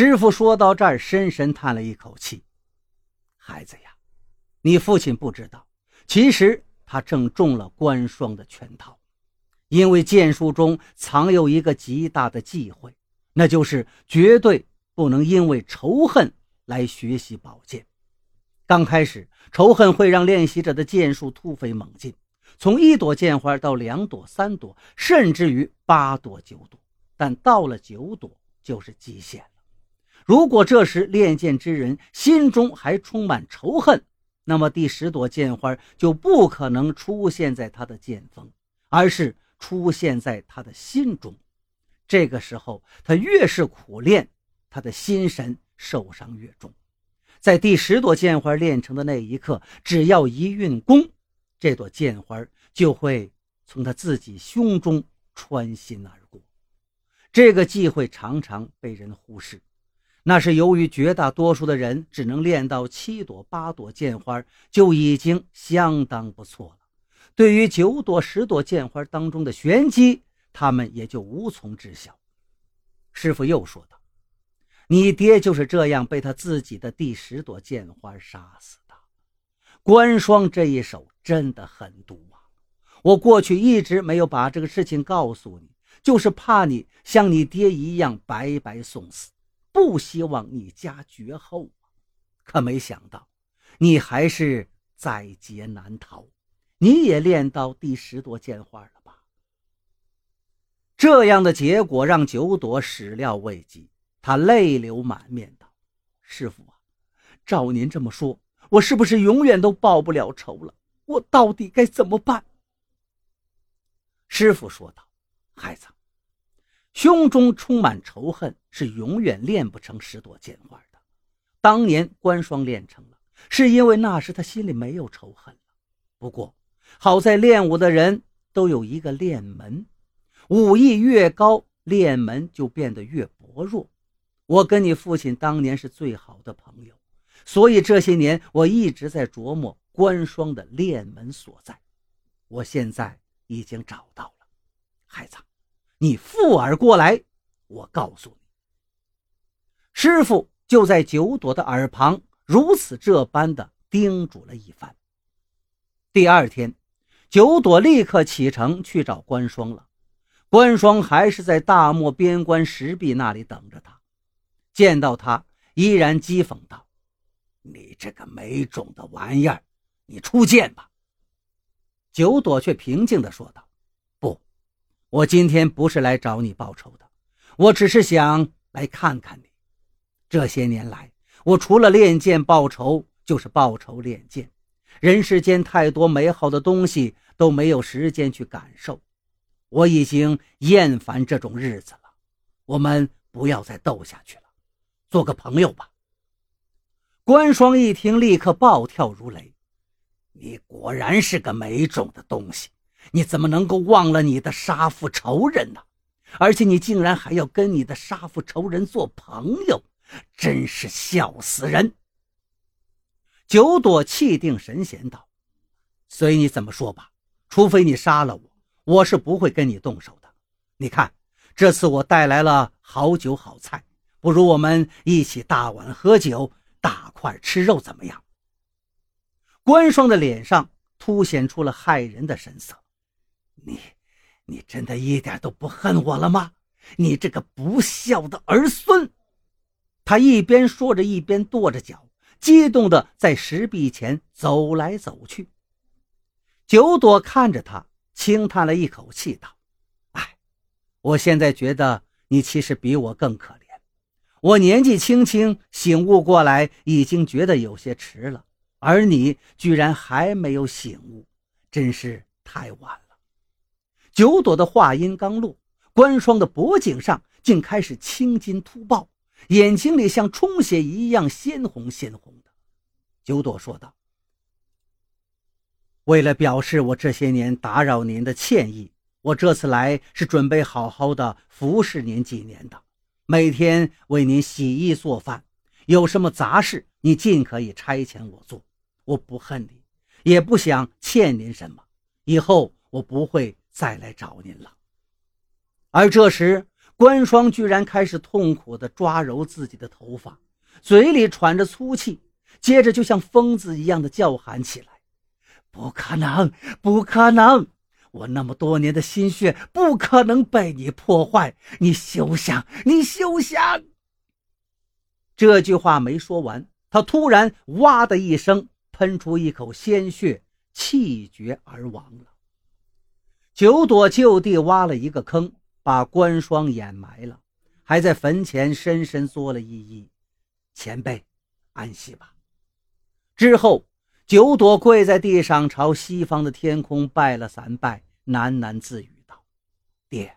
师傅说到这儿，深深叹了一口气：“孩子呀，你父亲不知道，其实他正中了关双的圈套，因为剑术中藏有一个极大的忌讳，那就是绝对不能因为仇恨来学习宝剑。刚开始，仇恨会让练习者的剑术突飞猛进。”从一朵剑花到两朵、三朵，甚至于八朵、九朵，但到了九朵就是极限。如果这时练剑之人心中还充满仇恨，那么第十朵剑花就不可能出现在他的剑锋，而是出现在他的心中。这个时候，他越是苦练，他的心神受伤越重。在第十朵剑花练成的那一刻，只要一运功。这朵剑花就会从他自己胸中穿心而过，这个忌讳常常被人忽视，那是由于绝大多数的人只能练到七朵八朵剑花就已经相当不错了。对于九朵十朵剑花当中的玄机，他们也就无从知晓。师傅又说道：“你爹就是这样被他自己的第十朵剑花杀死的。关双这一手。”真的很毒啊！我过去一直没有把这个事情告诉你，就是怕你像你爹一样白白送死，不希望你家绝后啊！可没想到，你还是在劫难逃，你也练到第十朵剑花了吧？这样的结果让九朵始料未及，他泪流满面道：“师傅啊，照您这么说，我是不是永远都报不了仇了？”我到底该怎么办？师傅说道：“孩子，胸中充满仇恨是永远练不成十朵剑花的。当年关双练成了，是因为那时他心里没有仇恨了。不过好在练武的人都有一个练门，武艺越高，练门就变得越薄弱。我跟你父亲当年是最好的朋友，所以这些年我一直在琢磨。”关双的练门所在，我现在已经找到了。孩子，你附耳过来，我告诉你。师傅就在九朵的耳旁如此这般的叮嘱了一番。第二天，九朵立刻启程去找关双了。关双还是在大漠边关石壁那里等着他。见到他，依然讥讽道：“你这个没种的玩意儿！”你出剑吧。九朵却平静地说道：“，我今天不是来找你报仇的，我只是想来看看你。这些年来，我除了练剑报仇，就是报仇练剑。人世间太多美好的东西都没有时间去感受，我已经厌烦这种日子了。我们不要再斗下去了，做个朋友吧。”关双一听，立刻暴跳如雷。你果然是个没种的东西！你怎么能够忘了你的杀父仇人呢？而且你竟然还要跟你的杀父仇人做朋友，真是笑死人！九朵气定神闲道：“随你怎么说吧，除非你杀了我，我是不会跟你动手的。你看，这次我带来了好酒好菜，不如我们一起大碗喝酒，大块吃肉，怎么样？”关双的脸上凸显出了骇人的神色。你，你真的一点都不恨我了吗？你这个不孝的儿孙！他一边说着，一边跺着脚，激动地在石壁前走来走去。九朵看着他，轻叹了一口气，道：“哎，我现在觉得你其实比我更可怜。我年纪轻轻，醒悟过来，已经觉得有些迟了。”而你居然还没有醒悟，真是太晚了。九朵的话音刚落，关双的脖颈上竟开始青筋突爆，眼睛里像充血一样鲜红鲜红的。九朵说道：“为了表示我这些年打扰您的歉意，我这次来是准备好好的服侍您几年的，每天为您洗衣做饭，有什么杂事你尽可以差遣我做。”我不恨你，也不想欠您什么，以后我不会再来找您了。而这时，关双居然开始痛苦地抓揉自己的头发，嘴里喘着粗气，接着就像疯子一样的叫喊起来：“不可能，不可能！我那么多年的心血不可能被你破坏！你休想，你休想！”这句话没说完，他突然“哇”的一声喷出一口鲜血，气绝而亡了。九朵就地挖了一个坑。把关双掩埋了，还在坟前深深作了一揖：“前辈，安息吧。”之后，九朵跪在地上，朝西方的天空拜了三拜，喃喃自语道：“爹，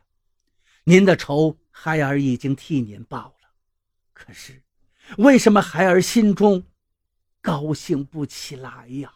您的仇孩儿已经替您报了，可是，为什么孩儿心中高兴不起来呀？”